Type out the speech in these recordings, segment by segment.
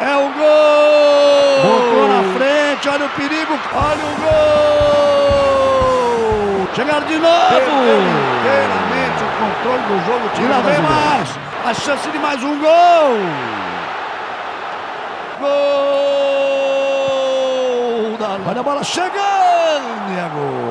É o gol! Botou na frente, olha o perigo, olha o gol! Chegaram de novo! Inteiramente o controle do jogo, tira bem mais! A chance de mais um gol! Gol! Da... Olha a bola chegando! E é gol!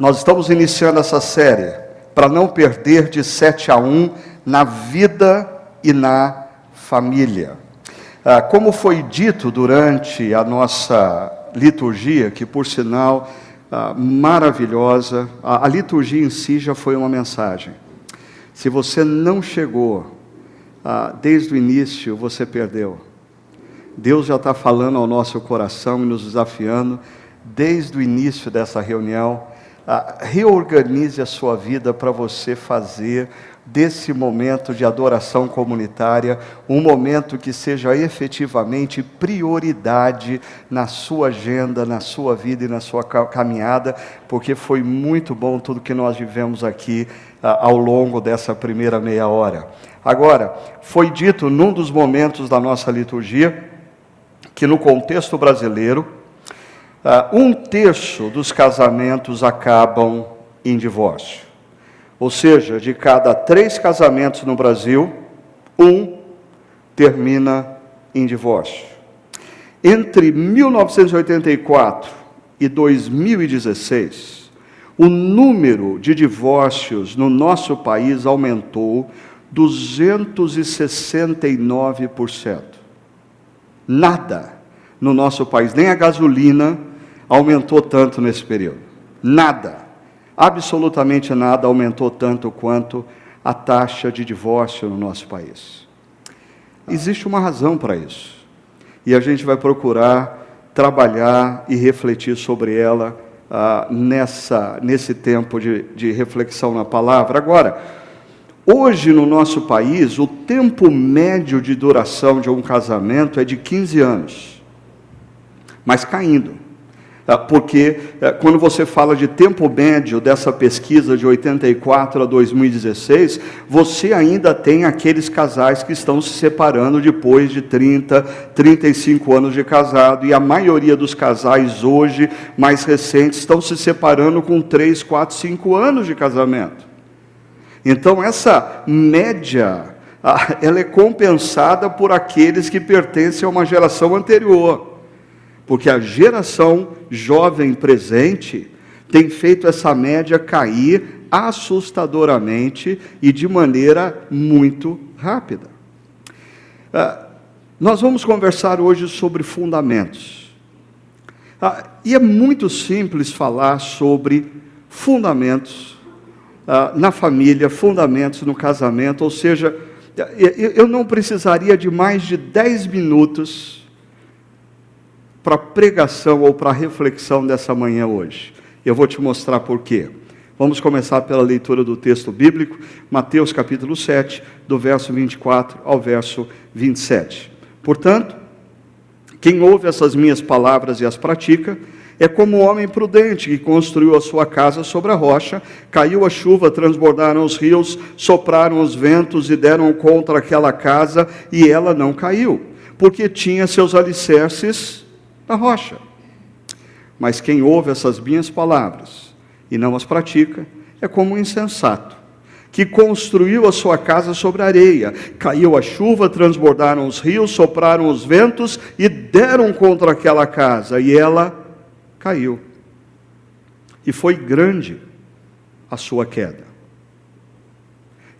Nós estamos iniciando essa série para não perder de 7 a 1 na vida e na família. Ah, como foi dito durante a nossa liturgia, que por sinal ah, maravilhosa, a, a liturgia em si já foi uma mensagem. Se você não chegou ah, desde o início, você perdeu. Deus já está falando ao nosso coração e nos desafiando desde o início dessa reunião, reorganize a sua vida para você fazer desse momento de adoração comunitária um momento que seja efetivamente prioridade na sua agenda, na sua vida e na sua caminhada, porque foi muito bom tudo que nós vivemos aqui ah, ao longo dessa primeira meia hora. Agora, foi dito num dos momentos da nossa liturgia que no contexto brasileiro, Uh, um terço dos casamentos acabam em divórcio. Ou seja, de cada três casamentos no Brasil, um termina em divórcio. Entre 1984 e 2016, o número de divórcios no nosso país aumentou 269%. Nada no nosso país, nem a gasolina aumentou tanto nesse período. Nada, absolutamente nada aumentou tanto quanto a taxa de divórcio no nosso país. Existe uma razão para isso. E a gente vai procurar trabalhar e refletir sobre ela ah, nessa, nesse tempo de, de reflexão na palavra. Agora, hoje no nosso país, o tempo médio de duração de um casamento é de 15 anos, mas caindo. Ah, porque eh, quando você fala de tempo médio dessa pesquisa de 84 a 2016, você ainda tem aqueles casais que estão se separando depois de 30, 35 anos de casado, e a maioria dos casais hoje, mais recentes, estão se separando com 3, 4, 5 anos de casamento. Então, essa média, ah, ela é compensada por aqueles que pertencem a uma geração anterior porque a geração jovem presente tem feito essa média cair assustadoramente e de maneira muito rápida. Ah, nós vamos conversar hoje sobre fundamentos. Ah, e é muito simples falar sobre fundamentos ah, na família, fundamentos no casamento, ou seja, eu não precisaria de mais de 10 minutos para pregação ou para reflexão dessa manhã hoje. Eu vou te mostrar por quê. Vamos começar pela leitura do texto bíblico, Mateus capítulo 7, do verso 24 ao verso 27. Portanto, quem ouve essas minhas palavras e as pratica, é como um homem prudente que construiu a sua casa sobre a rocha, caiu a chuva, transbordaram os rios, sopraram os ventos e deram contra aquela casa, e ela não caiu, porque tinha seus alicerces da rocha. Mas quem ouve essas minhas palavras e não as pratica é como um insensato, que construiu a sua casa sobre areia. Caiu a chuva, transbordaram os rios, sopraram os ventos e deram contra aquela casa, e ela caiu. E foi grande a sua queda.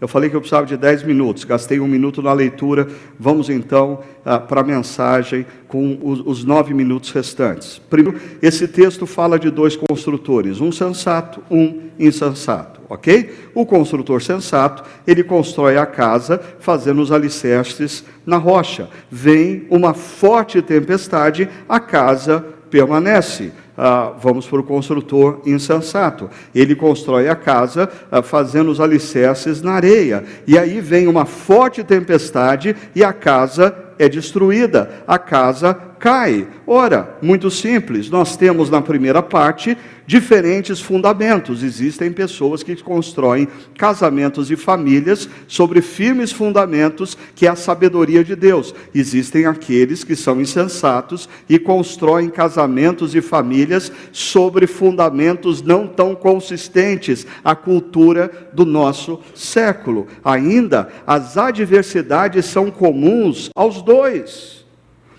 Eu falei que eu precisava de 10 minutos, gastei um minuto na leitura. Vamos então ah, para a mensagem com os, nove minutos restantes. Primeiro, esse texto fala de dois construtores, um sensato, um insensato, ok? O construtor sensato, ele constrói a casa fazendo os alicerces na rocha. Vem uma forte tempestade, a casa permanece ah, vamos para o construtor insensato. Ele constrói a casa ah, fazendo os alicerces na areia. E aí vem uma forte tempestade e a casa é destruída, a casa cai. Ora, muito simples, nós temos na primeira parte diferentes fundamentos. Existem pessoas que constroem casamentos e famílias sobre firmes fundamentos, que é a sabedoria de Deus. Existem aqueles que são insensatos e constroem casamentos e famílias sobre fundamentos não tão consistentes, a cultura do nosso século. Ainda, as adversidades são comuns aos dois.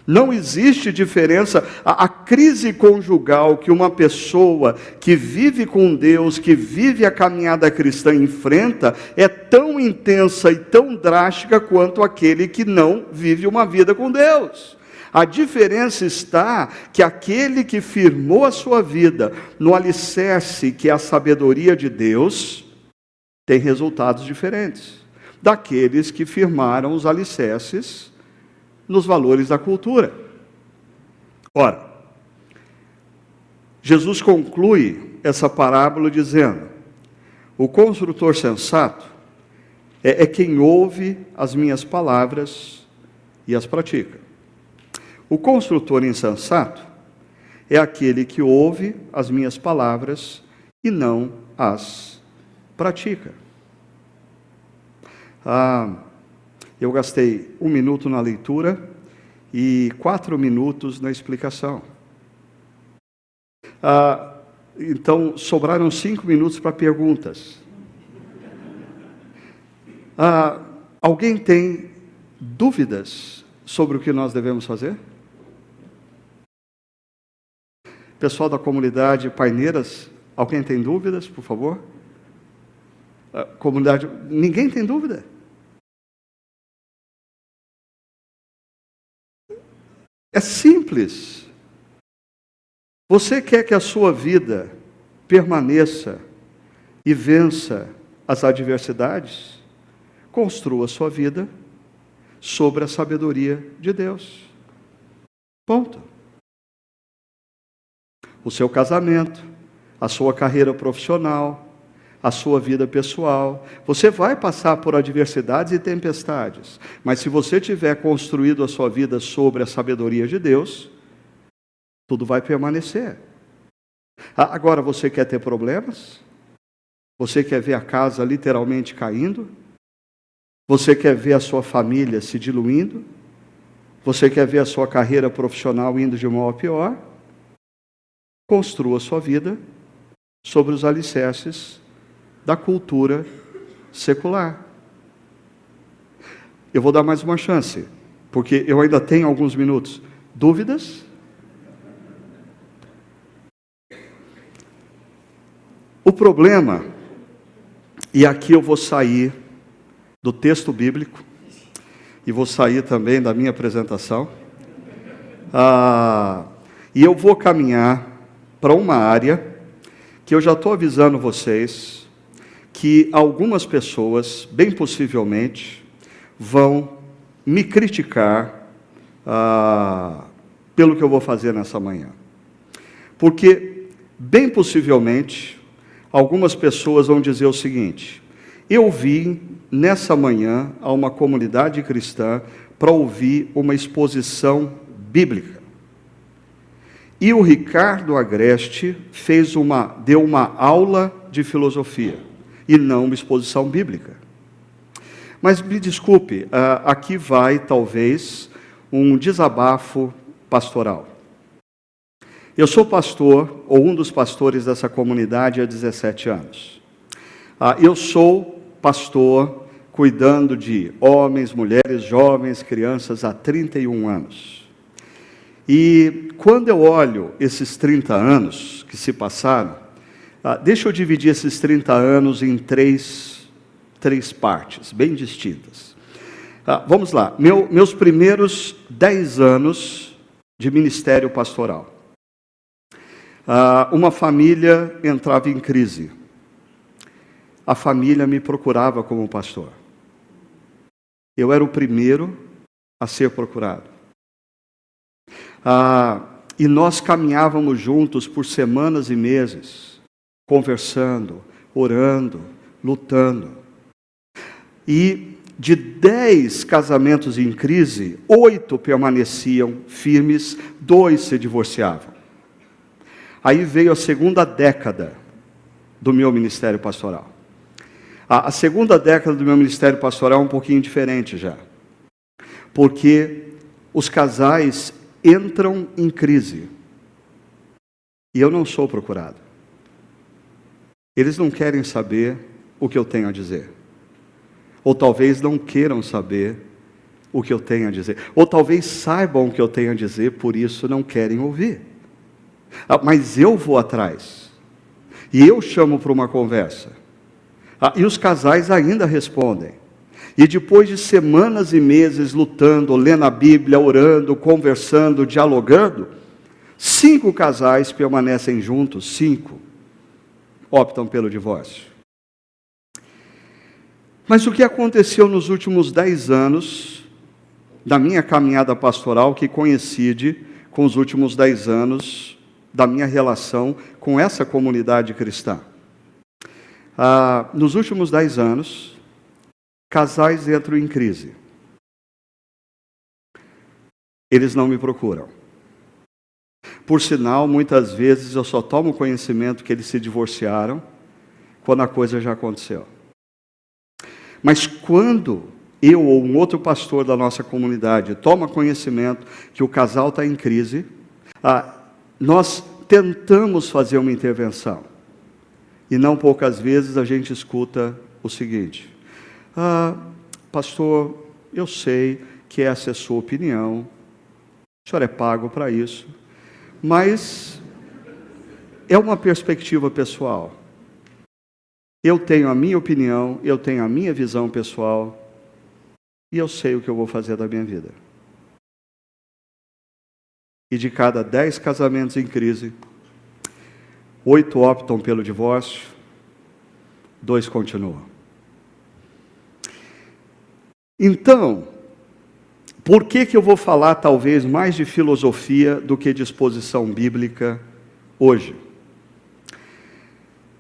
Não existe diferença. A, a, crise conjugal que uma pessoa que vive com Deus, que vive a caminhada cristã enfrenta, é tão intensa e tão drástica quanto aquele que não vive uma vida com Deus. A diferença está que aquele que firmou a sua vida no alicerce que é a sabedoria de Deus, tem resultados diferentes daqueles que firmaram os alicerces nos valores da cultura. Ora, Jesus conclui essa parábola dizendo: o construtor sensato é, é quem ouve as minhas palavras e as pratica. O construtor insensato é aquele que ouve as minhas palavras e não as pratica. Ah, eu gastei um minuto na leitura e quatro minutos na explicação. Ah, então, sobraram cinco minutos para perguntas. Ah, alguém tem dúvidas sobre o que nós devemos fazer? Pessoal da comunidade Paineiras, alguém tem dúvidas, por favor? Ah, comunidade, ninguém tem dúvida? É simples. Você quer que a sua vida permaneça e vença as adversidades? Construa a sua vida sobre a sabedoria de Deus. Ponto. O seu casamento, a sua carreira profissional, a sua vida pessoal. Você vai passar por adversidades e tempestades, mas se você tiver construído a sua vida sobre a sabedoria de Deus, tudo vai permanecer. Agora você quer ter problemas? Você quer ver a casa literalmente caindo? Você quer ver a sua família se diluindo? Você quer ver a sua carreira profissional indo de mal a pior? Construa a sua vida sobre os alicerces da cultura secular. Eu vou dar mais uma chance, porque eu ainda tenho alguns minutos. Dúvidas? O problema, e aqui eu vou sair do texto bíblico, e vou sair também da minha apresentação, ah, e eu vou caminhar para uma área que eu já estou avisando vocês, que algumas pessoas, bem possivelmente, vão me criticar ah, pelo que eu vou fazer nessa manhã. Porque, bem possivelmente, algumas pessoas vão dizer o seguinte: eu vim nessa manhã a uma comunidade cristã para ouvir uma exposição bíblica. E o Ricardo Agreste fez uma, deu uma aula de filosofia e não uma exposição bíblica. Mas me desculpe, ah, aqui vai talvez um desabafo pastoral. Eu sou pastor, ou um dos pastores dessa comunidade há 17 anos. Ah, eu sou pastor cuidando de homens, mulheres, jovens, crianças há 31 anos. E quando eu olho esses 30 anos que se passaram, ah, deixa eu dividir esses 30 anos em três, três partes, bem distintas. Ah, vamos lá, Meu, meus primeiros 10 anos de ministério pastoral. Ah, uma família entrava em crise. A família me procurava como pastor. Eu era o primeiro a ser procurado. Ah, e nós caminhávamos juntos por semanas e meses conversando, orando, lutando. E de dez casamentos em crise, oito permaneciam firmes, dois se divorciavam. Aí veio a segunda década do meu ministério pastoral. A, segunda década do meu ministério pastoral é um pouquinho diferente já. Porque os casais entram em crise. E eu não sou procurado. Eles não querem saber o que eu tenho a dizer. Ou talvez não queiram saber o que eu tenho a dizer. Ou talvez saibam o que eu tenho a dizer, por isso não querem ouvir. Ah, mas eu vou atrás. E eu chamo para uma conversa. Ah, e os casais ainda respondem. E depois de semanas e meses lutando, lendo a Bíblia, orando, conversando, dialogando, cinco casais permanecem juntos, cinco optam pelo divórcio. Mas o que aconteceu nos últimos dez anos da minha caminhada pastoral que coincide com os últimos dez anos da minha relação com essa comunidade cristã? Ah, nos últimos dez anos, casais entram em crise. Eles não me procuram. Por sinal, muitas vezes eu só tomo conhecimento que eles se divorciaram quando a coisa já aconteceu. Mas quando eu ou um outro pastor da nossa comunidade toma conhecimento que o casal está em crise, ah, nós tentamos fazer uma intervenção. E não poucas vezes a gente escuta o seguinte: ah, Pastor, eu sei que essa é a sua opinião, o senhor é pago para isso, mas é uma perspectiva pessoal. Eu tenho a minha opinião, eu tenho a minha visão pessoal e eu sei o que eu vou fazer da minha vida. E de cada dez casamentos em crise, oito optam pelo divórcio, dois continuam. Então, por que, que eu vou falar talvez mais de filosofia do que de exposição bíblica hoje?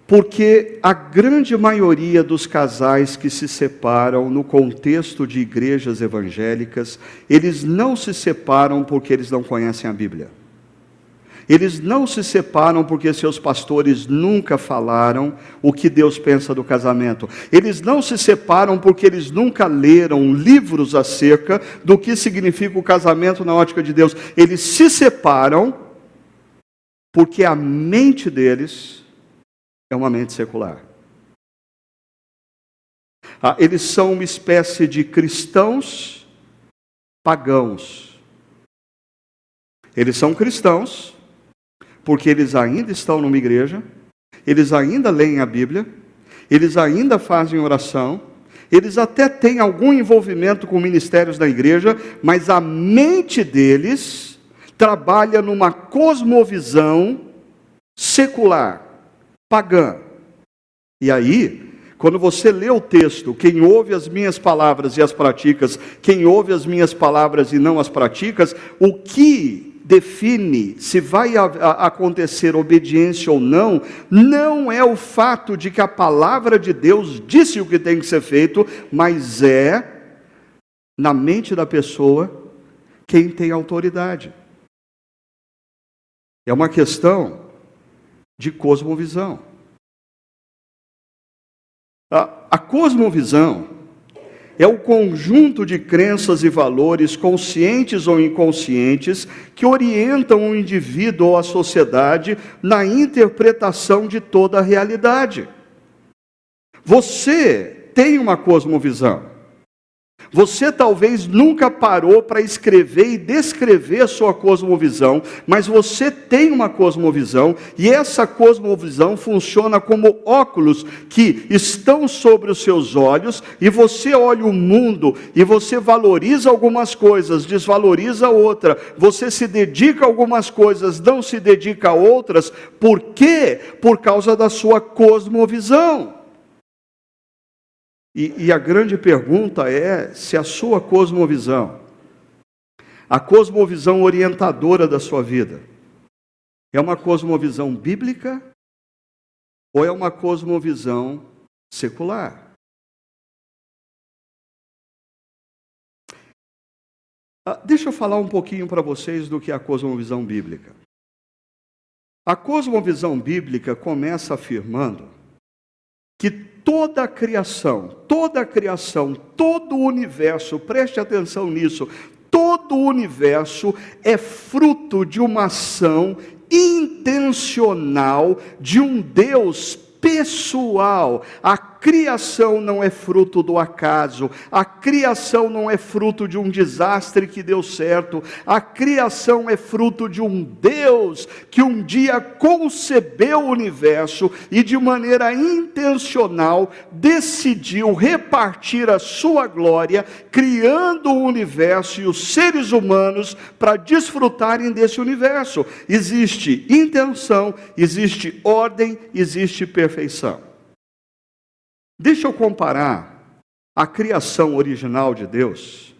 Porque a grande maioria dos casais que se separam no contexto de igrejas evangélicas, eles não se separam porque eles não conhecem a Bíblia. Eles não se separam porque seus pastores nunca falaram o que Deus pensa do casamento. Eles não se separam porque eles nunca leram livros acerca do que significa o casamento na ótica de Deus. Eles se separam porque a mente deles é uma mente secular. Ah, eles são uma espécie de cristãos pagãos. Eles são cristãos porque eles ainda estão numa igreja, eles ainda leem a Bíblia, eles ainda fazem oração, eles até têm algum envolvimento com ministérios da igreja, mas a mente deles trabalha numa cosmovisão secular pagã. E aí, quando você lê o texto, quem ouve as minhas palavras e as praticas, quem ouve as minhas palavras e não as praticas, o que define se vai acontecer obediência ou não, não é o fato de que a palavra de Deus disse o que tem que ser feito, mas é, na mente da pessoa, quem tem autoridade. É uma questão de cosmovisão. A, a cosmovisão é o conjunto de crenças e valores, conscientes ou inconscientes, que orientam o indivíduo ou a sociedade na interpretação de toda a realidade. Você tem uma cosmovisão. Você talvez nunca parou para escrever e descrever a sua cosmovisão, mas você tem uma cosmovisão e essa cosmovisão funciona como óculos que estão sobre os seus olhos e você olha o mundo e você valoriza algumas coisas, desvaloriza outra, você se dedica a algumas coisas, não se dedica a outras, por quê? Por causa da sua cosmovisão. E, e a grande pergunta é se a sua cosmovisão, a cosmovisão orientadora da sua vida, é uma cosmovisão bíblica ou é uma cosmovisão secular? Ah, deixa eu falar um pouquinho para vocês do que é a cosmovisão bíblica. A cosmovisão bíblica começa afirmando que toda a criação, toda a criação, todo o universo, preste atenção nisso, todo o universo é fruto de uma ação intencional de um Deus pessoal. A criação não é fruto do acaso, a criação não é fruto de um desastre que deu certo, a criação é fruto de um Deus que um dia concebeu o universo e de maneira intencional decidiu repartir a sua glória, criando o universo e os seres humanos para desfrutarem desse universo. Existe intenção, existe ordem, existe perfeição. Deixa eu comparar a criação original de Deus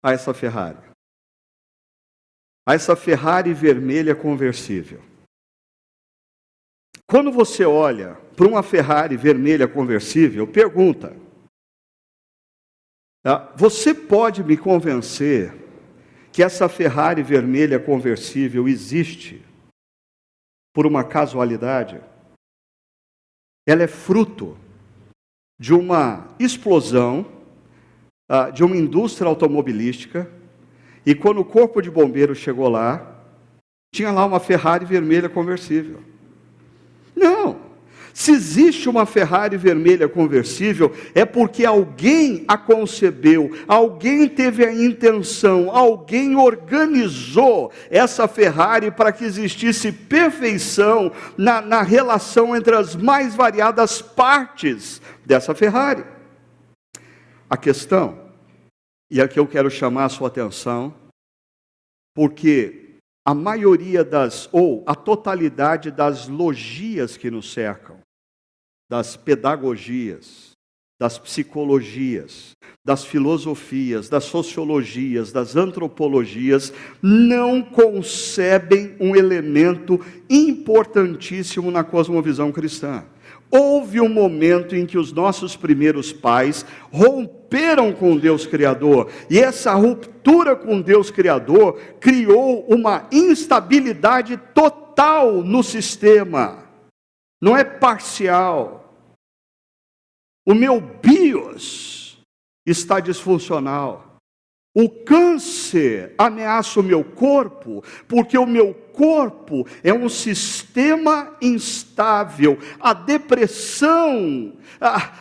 a essa Ferrari. A essa Ferrari vermelha conversível. Quando você olha para uma Ferrari vermelha conversível, pergunta: ah, Você pode me convencer que essa Ferrari vermelha conversível existe por uma casualidade? Ela é fruto de uma explosão uh, de uma indústria automobilística, e quando o corpo de bombeiros chegou lá, tinha lá uma Ferrari vermelha conversível. Não! Se existe uma Ferrari vermelha conversível, é porque alguém a concebeu, alguém teve a intenção, alguém organizou essa Ferrari para que existisse perfeição na, na relação entre as mais variadas partes dessa Ferrari. A questão, e aqui eu quero chamar a sua atenção, porque a maioria das, ou a totalidade das logias que nos cercam, das pedagogias, das psicologias, das filosofias, das sociologias, das antropologias, não concebem um elemento importantíssimo na cosmovisão cristã. Houve um momento em que os nossos primeiros pais romperam com Deus Criador, e essa ruptura com Deus Criador criou uma instabilidade total no sistema não é parcial. O meu bios está disfuncional. O câncer ameaça o meu corpo, porque o meu corpo é um sistema instável. A depressão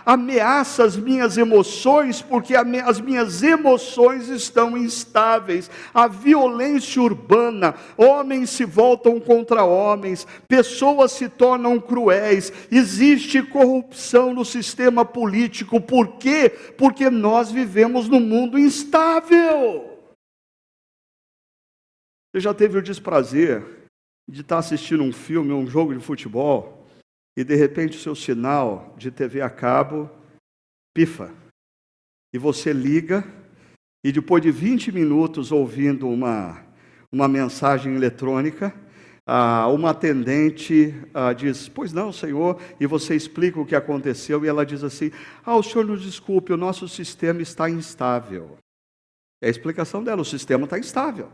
ameaça as minhas emoções, porque as minhas emoções estão instáveis. A violência urbana, homens se voltam contra homens, pessoas se tornam cruéis, existe corrupção no sistema político. Por quê? Porque nós vivemos num mundo instável. Você já teve o desprazer de estar assistindo um filme, um jogo de futebol, e de repente o seu sinal de TV a cabo pifa. E você liga, e depois de 20 minutos ouvindo uma, uma mensagem eletrônica, uma atendente diz: Pois não, senhor, e você explica o que aconteceu, e ela diz assim: Ah, o senhor nos desculpe, o nosso sistema está instável. É a explicação dela: o sistema está instável.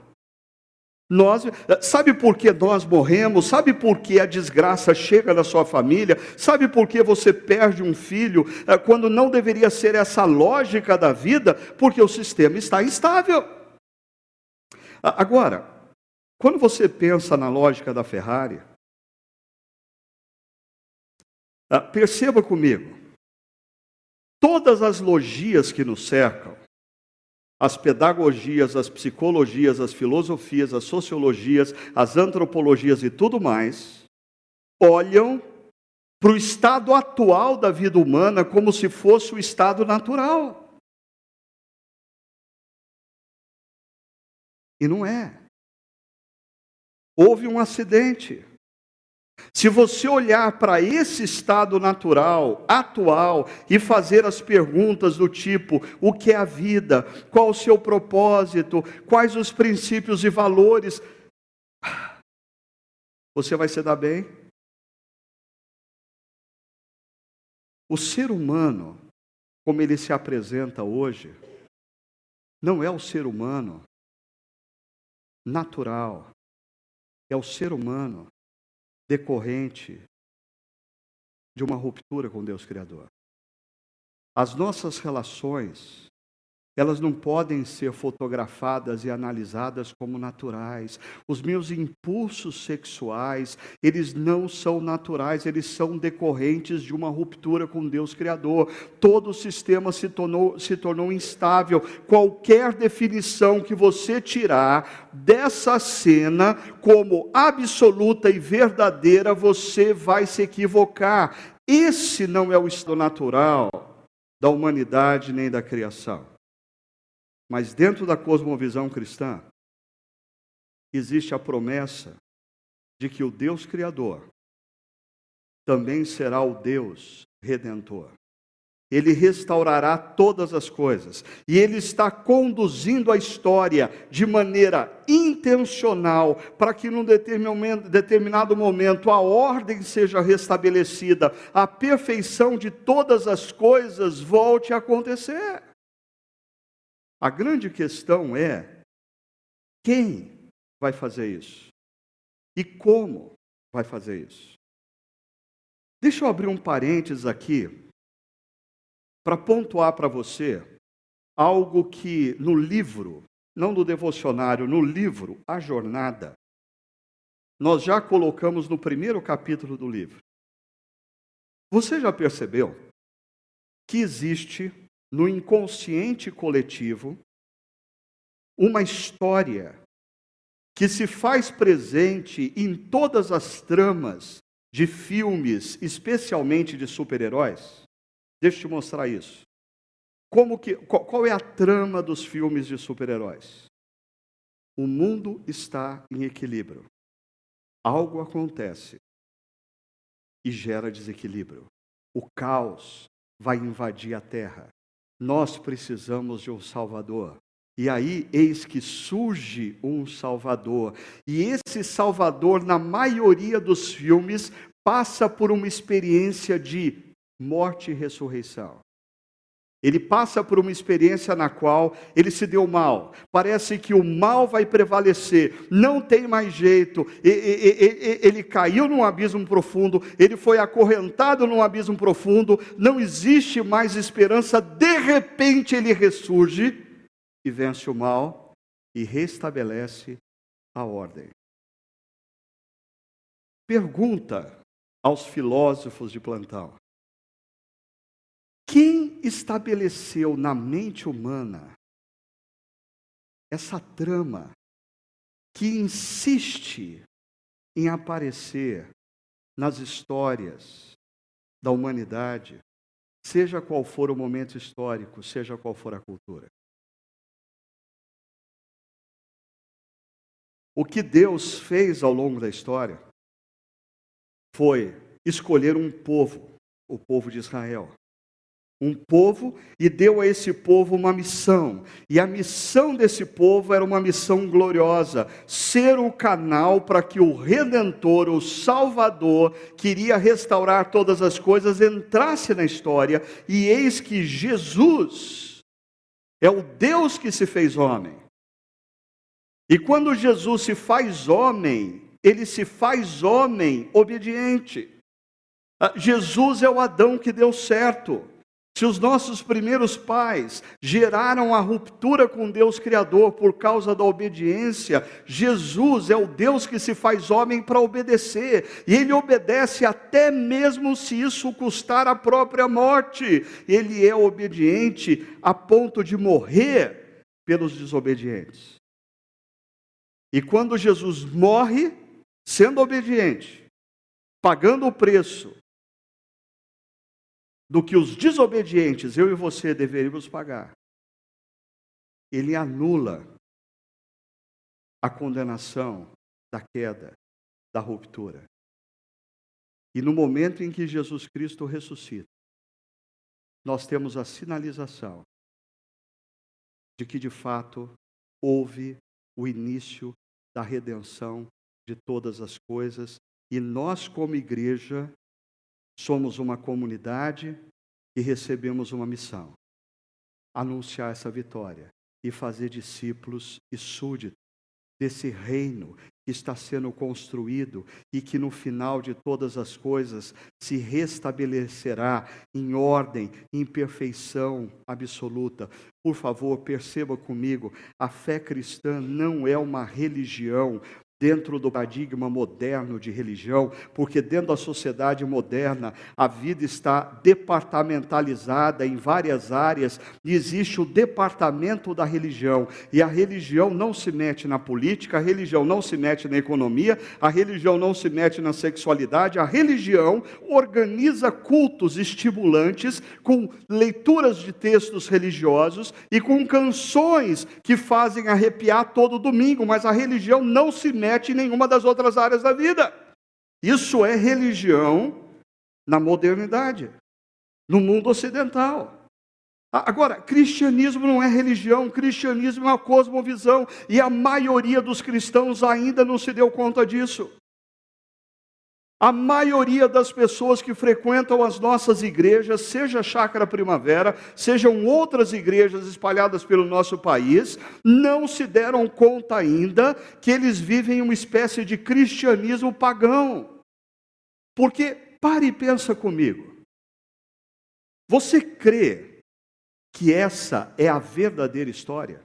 Nós, sabe por que nós morremos? Sabe por que a desgraça chega na sua família? Sabe por que você perde um filho eh, quando não deveria ser essa lógica da vida? Porque o sistema está instável. Agora, quando você pensa na lógica da Ferrari, ah, perceba comigo, todas as logias que nos cercam, as pedagogias, as psicologias, as filosofias, as sociologias, as antropologias e tudo mais, olham para o estado atual da vida humana como se fosse o estado natural. E não é. Houve um acidente. Se você olhar para esse estado natural, atual, e fazer as perguntas do tipo: o que é a vida? Qual o seu propósito? Quais os princípios e valores? Você vai se dar bem? O ser humano, como ele se apresenta hoje, não é o ser humano natural, é o ser humano decorrente de uma ruptura com Deus Criador. As nossas relações elas não podem ser fotografadas e analisadas como naturais. Os meus impulsos sexuais, eles não são naturais, eles são decorrentes de uma ruptura com Deus Criador. Todo o sistema se tornou, se tornou instável. Qualquer definição que você tirar dessa cena como absoluta e verdadeira, você vai se equivocar. Esse não é o estado natural da humanidade nem da criação. Mas dentro da cosmovisão cristã, existe a promessa de que o Deus Criador também será o Deus Redentor. Ele restaurará todas as coisas. E Ele está conduzindo a história de maneira intencional para que num determinado momento a ordem seja restabelecida, a perfeição de todas as coisas volte a acontecer. A grande questão é quem vai fazer isso e como vai fazer isso. Deixa eu abrir um parênteses aqui para pontuar para você algo que no livro, não no devocionário, no livro A Jornada, nós já colocamos no primeiro capítulo do livro. Você já percebeu que existe no inconsciente coletivo uma história que se faz presente em todas as tramas de filmes, especialmente de super-heróis. Deixa eu te mostrar isso. Como que, qual, qual é a trama dos filmes de super-heróis? O mundo está em equilíbrio. Algo acontece e gera desequilíbrio. O caos vai invadir a terra. Nós precisamos de um Salvador. E aí, eis que surge um Salvador. E esse Salvador, na maioria dos filmes, passa por uma experiência de morte e ressurreição. Ele passa por uma experiência na qual ele se deu mal. Parece que o mal vai prevalecer. Não tem mais jeito. Ele caiu num abismo profundo. Ele foi acorrentado num abismo profundo. Não existe mais esperança. De repente ele ressurge e vence o mal e restabelece a ordem. Pergunta aos filósofos de plantão: quem estabeleceu na mente humana essa trama que insiste em aparecer nas histórias da humanidade, seja qual for o momento histórico, seja qual for a cultura? O que Deus fez ao longo da história foi escolher um povo, o povo de Israel, um povo e deu a esse povo uma missão. E a missão desse povo era uma missão gloriosa: ser o canal para que o redentor, o salvador, queria restaurar todas as coisas, entrasse na história. E eis que Jesus é o Deus que se fez homem. E quando Jesus se faz homem, ele se faz homem obediente. Ah, Jesus é o Adão que deu certo. Se os nossos primeiros pais geraram a ruptura com Deus Criador por causa da obediência, Jesus é o Deus que se faz homem para obedecer, e ele obedece até mesmo se isso custar a própria morte. Ele é obediente a ponto de morrer pelos desobedientes. E quando Jesus morre, sendo obediente, pagando o preço do que os desobedientes, eu e você, deveríamos pagar. Ele anula a condenação da queda, da ruptura. E no momento em que Jesus Cristo ressuscita, nós temos a sinalização de que de fato houve o início da redenção de todas as coisas e nós, como igreja, Somos uma comunidade e recebemos uma missão: anunciar essa vitória e fazer discípulos e súditos desse reino que está sendo construído e que no final de todas as coisas se restabelecerá em ordem, em perfeição absoluta. Por favor, perceba comigo, a fé cristã não é uma religião, dentro do paradigma moderno de religião, porque dentro da sociedade moderna a vida está departamentalizada em várias áreas e existe o departamento da religião. E a religião não se mete na política, a religião não se mete na economia, a religião não se mete na sexualidade, a religião organiza cultos estimulantes com leituras de textos religiosos e com canções que fazem arrepiar todo domingo, mas a religião não se mete em nenhuma das outras áreas da vida. Isso é religião na modernidade, no mundo ocidental. Agora, cristianismo não é religião, cristianismo é uma cosmovisão, e a maioria dos cristãos ainda não se deu conta disso. A maioria das pessoas que frequentam as nossas igrejas, seja Chácara Primavera, sejam outras igrejas espalhadas pelo nosso país, não se deram conta ainda que eles vivem uma espécie de cristianismo pagão. Porque, pare e pensa comigo. Você crê que essa é a verdadeira história?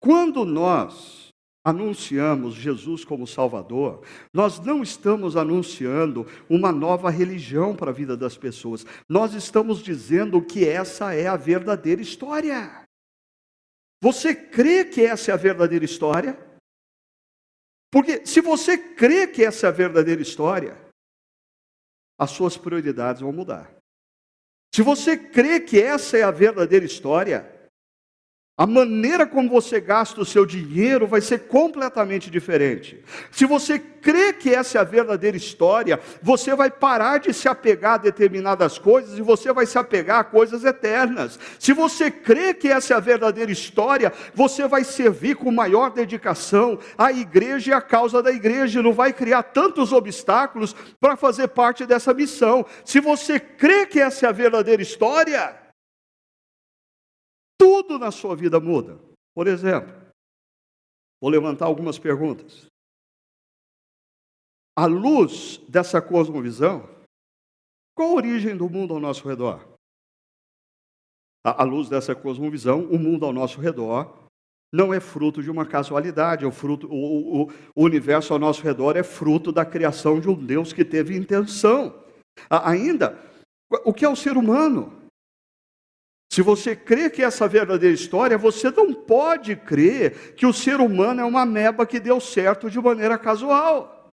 Quando nós anunciamos Jesus como Salvador, nós não estamos anunciando uma nova religião para a vida das pessoas, nós estamos dizendo que essa é a verdadeira história. Você crê que essa é a verdadeira história? Porque se você crê que essa é a verdadeira história, as suas prioridades vão mudar. Se você crê que essa é a verdadeira história, a maneira como você gasta o seu dinheiro vai ser completamente diferente. Se você crê que essa é a verdadeira história, você vai parar de se apegar a determinadas coisas e você vai se apegar a coisas eternas. Se você crê que essa é a verdadeira história, você vai servir com maior dedicação à igreja e à causa da igreja, não vai criar tantos obstáculos para fazer parte dessa missão. Se você crê que essa é a verdadeira história, tudo na sua vida muda. Por exemplo, vou levantar algumas perguntas. À luz dessa cosmovisão, qual a origem do mundo ao nosso redor? À luz dessa cosmovisão, o mundo ao nosso redor não é fruto de uma casualidade, é fruto, o, o, o universo ao nosso redor é fruto da criação de um Deus que teve intenção. Ainda, o que é o ser humano? Se você crê que essa é a verdadeira história, você não pode crer que o ser humano é uma meba que deu certo de maneira casual.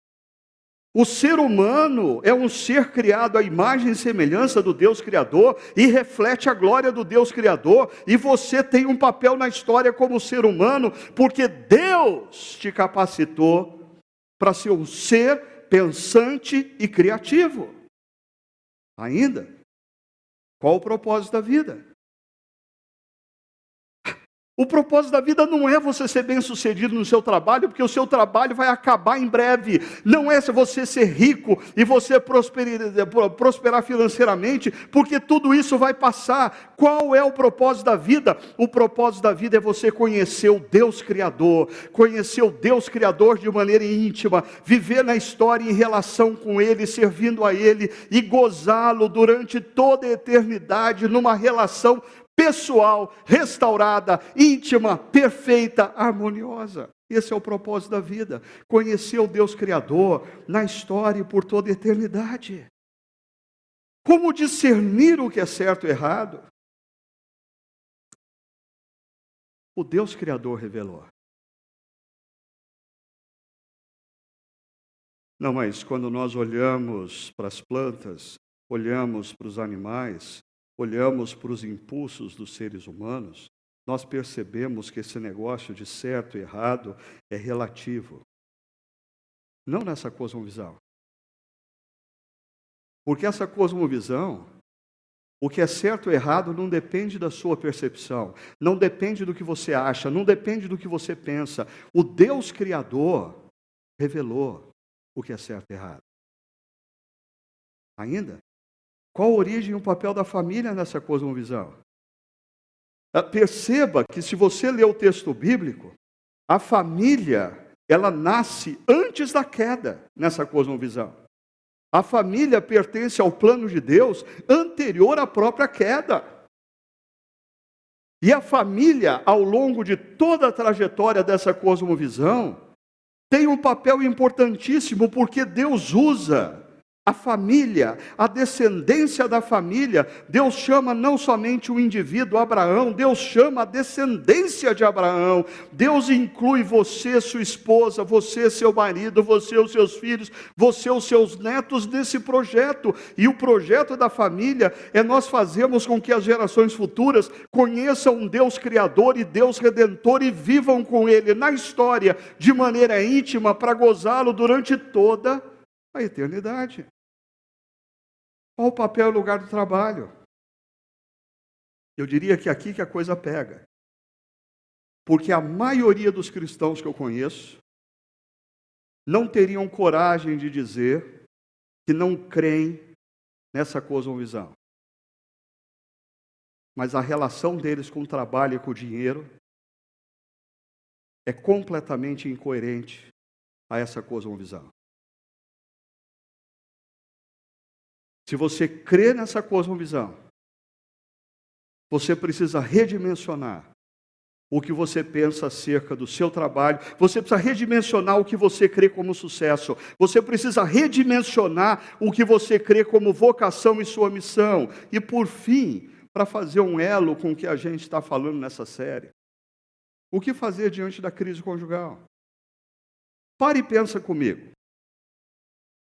O ser humano é um ser criado à imagem e semelhança do Deus Criador e reflete a glória do Deus Criador, e você tem um papel na história como ser humano, porque Deus te capacitou para ser um ser pensante e criativo. Ainda, qual o propósito da vida? O propósito da vida não é você ser bem sucedido no seu trabalho, porque o seu trabalho vai acabar em breve. Não é você ser rico e você prosperar financeiramente, porque tudo isso vai passar. Qual é o propósito da vida? O propósito da vida é você conhecer o Deus Criador, conhecer o Deus Criador de maneira íntima, viver na história em relação com Ele, servindo a Ele e gozá-lo durante toda a eternidade numa relação pessoal, restaurada, íntima, perfeita, harmoniosa. Esse é o propósito da vida. Conhecer o Deus Criador na história e por toda a eternidade. Como discernir o que é certo e errado? O Deus Criador revelou. Não, mas quando nós olhamos para as plantas, olhamos para os animais, olhamos para os impulsos dos seres humanos, nós percebemos que esse negócio de certo e errado é relativo. Não nessa cosmovisão. Porque essa cosmovisão, o que é certo ou errado não depende da sua percepção, não depende do que você acha, não depende do que você pensa. O Deus Criador revelou o que é certo e errado. Ainda, qual a origem e o papel da família nessa cosmovisão? Ah, perceba que se você ler o texto bíblico, a família, ela nasce antes da queda nessa cosmovisão. A família pertence ao plano de Deus anterior à própria queda. E a família, ao longo de toda a trajetória dessa cosmovisão, tem um papel importantíssimo, porque Deus usa a família, a descendência da família. Deus chama não somente o indivíduo Abraão, Deus chama a descendência de Abraão. Deus inclui você, sua esposa, você, seu marido, você, os seus filhos, você, os seus netos nesse projeto. E o projeto da família é nós fazermos com que as gerações futuras conheçam um Deus criador e Deus redentor e vivam com ele na história de maneira íntima para gozá-lo durante toda a eternidade. Qual o papel e lugar do trabalho? Eu diria que aqui que a coisa pega. Porque a maioria dos cristãos que eu conheço não teriam coragem de dizer que não creem nessa cosmovisão. Mas a relação deles com o trabalho e com o dinheiro é completamente incoerente a essa cosmovisão. Se você crê nessa cosmovisão, você precisa redimensionar o que você pensa acerca do seu trabalho, você precisa redimensionar o que você crê como sucesso, você precisa redimensionar o que você crê como vocação e sua missão. E por fim, para fazer um elo com o que a gente está falando nessa série, o que fazer diante da crise conjugal? Pare e pensa comigo.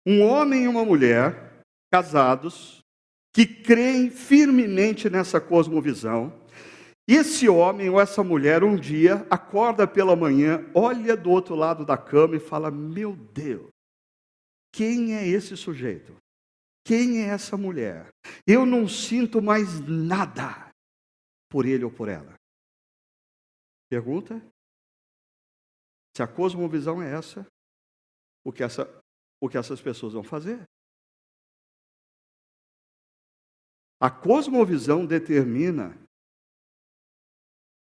Um homem e uma mulher casados, que creem firmemente nessa cosmovisão. E esse homem ou essa mulher um dia acorda pela manhã, olha do outro lado da cama e fala: Meu Deus, quem é esse sujeito? Quem é essa mulher? Eu não sinto mais nada por ele ou por ela. Pergunta? Se a cosmovisão é essa, o que, essa, o que essas pessoas vão fazer? A cosmovisão determina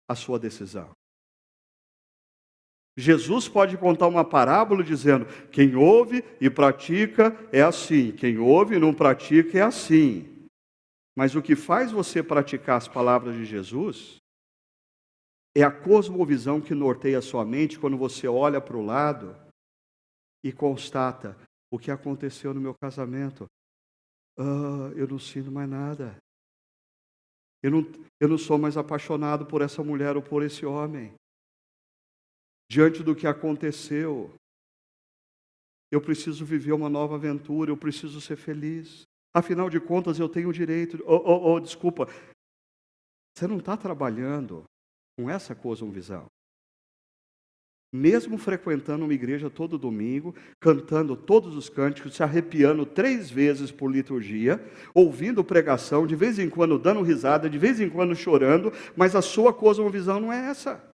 a sua decisão. Jesus pode contar uma parábola dizendo: quem ouve e pratica é assim, quem ouve e não pratica é assim. Mas o que faz você praticar as palavras de Jesus é a cosmovisão que norteia a sua mente quando você olha para o lado e constata o que aconteceu no meu casamento. Ah, eu não sinto mais nada. Eu não, eu não sou mais apaixonado por essa mulher ou por esse homem. Diante do que aconteceu, eu preciso viver uma nova aventura, eu preciso ser feliz. Afinal de contas, eu tenho o direito. Oh, oh, oh, desculpa, você não está trabalhando com essa cosmovisão mesmo frequentando uma igreja todo domingo, cantando todos os cânticos, se arrepiando três vezes por liturgia, ouvindo pregação, de vez em quando dando risada, de vez em quando chorando, mas a sua cosmovisão não é essa.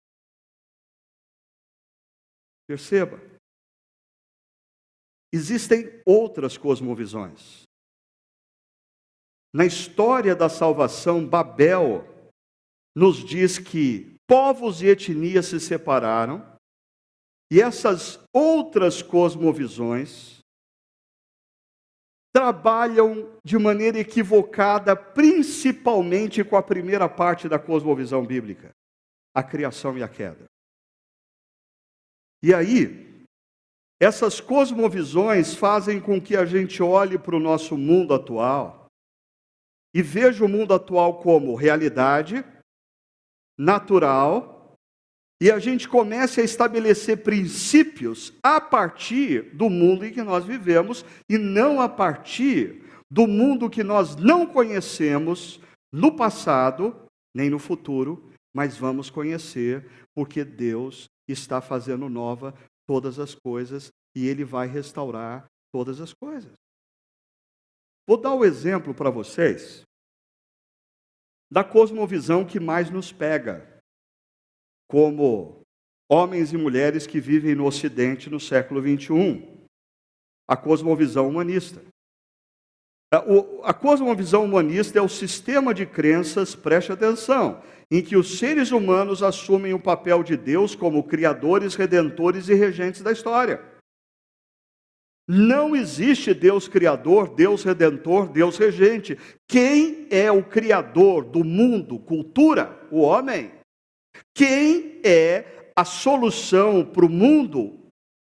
Perceba. Existem outras cosmovisões. Na história da salvação, Babel nos diz que povos e etnias se separaram e essas outras cosmovisões trabalham de maneira equivocada, principalmente com a primeira parte da cosmovisão bíblica, a criação e a queda. E aí, essas cosmovisões fazem com que a gente olhe para o nosso mundo atual e veja o mundo atual como realidade natural e a gente comece a estabelecer princípios a partir do mundo em que nós vivemos e não a partir do mundo que nós não conhecemos no passado nem no futuro, mas vamos conhecer porque Deus está fazendo nova todas as coisas e Ele vai restaurar todas as coisas. Vou dar o um exemplo para vocês da cosmovisão que mais nos pega como homens e mulheres que vivem no Ocidente no século XXI. A cosmovisão humanista. A cosmovisão humanista é o sistema de crenças, preste atenção, em que os seres humanos assumem o papel de Deus como criadores, redentores e regentes da história. Não existe Deus criador, Deus redentor, Deus regente. Quem é o criador do mundo, cultura? O homem. Quem é a solução para o mundo?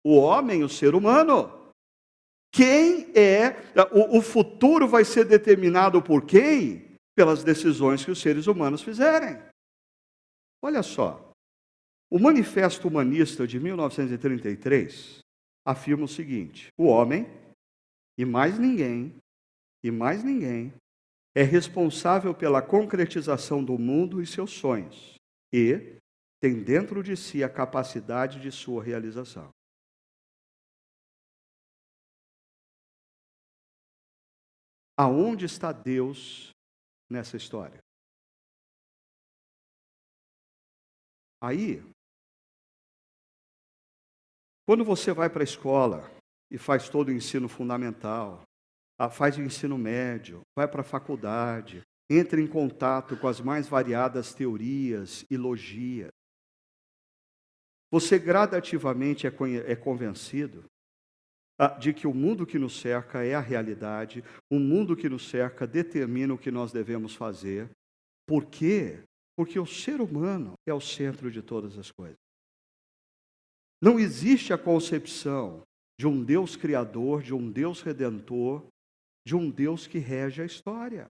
O homem, o ser humano. Quem é, o, futuro vai ser determinado por quem? Pelas decisões que os seres humanos fizerem. Olha só, o Manifesto Humanista de 1933 afirma o seguinte: o homem, e mais ninguém, e mais ninguém, é responsável pela concretização do mundo e seus sonhos, e tem dentro de si a capacidade de sua realização. Aonde está Deus nessa história? Aí, quando você vai para a escola e faz todo o ensino fundamental, faz o ensino médio, vai para a faculdade, entra em contato com as mais variadas teorias e logias, você gradativamente é, é convencido ah, de que o mundo que nos cerca é a realidade, o mundo que nos cerca determina o que nós devemos fazer. Por quê? Porque o ser humano é o centro de todas as coisas. Não existe a concepção de um Deus criador, de um Deus redentor, de um Deus que rege a história.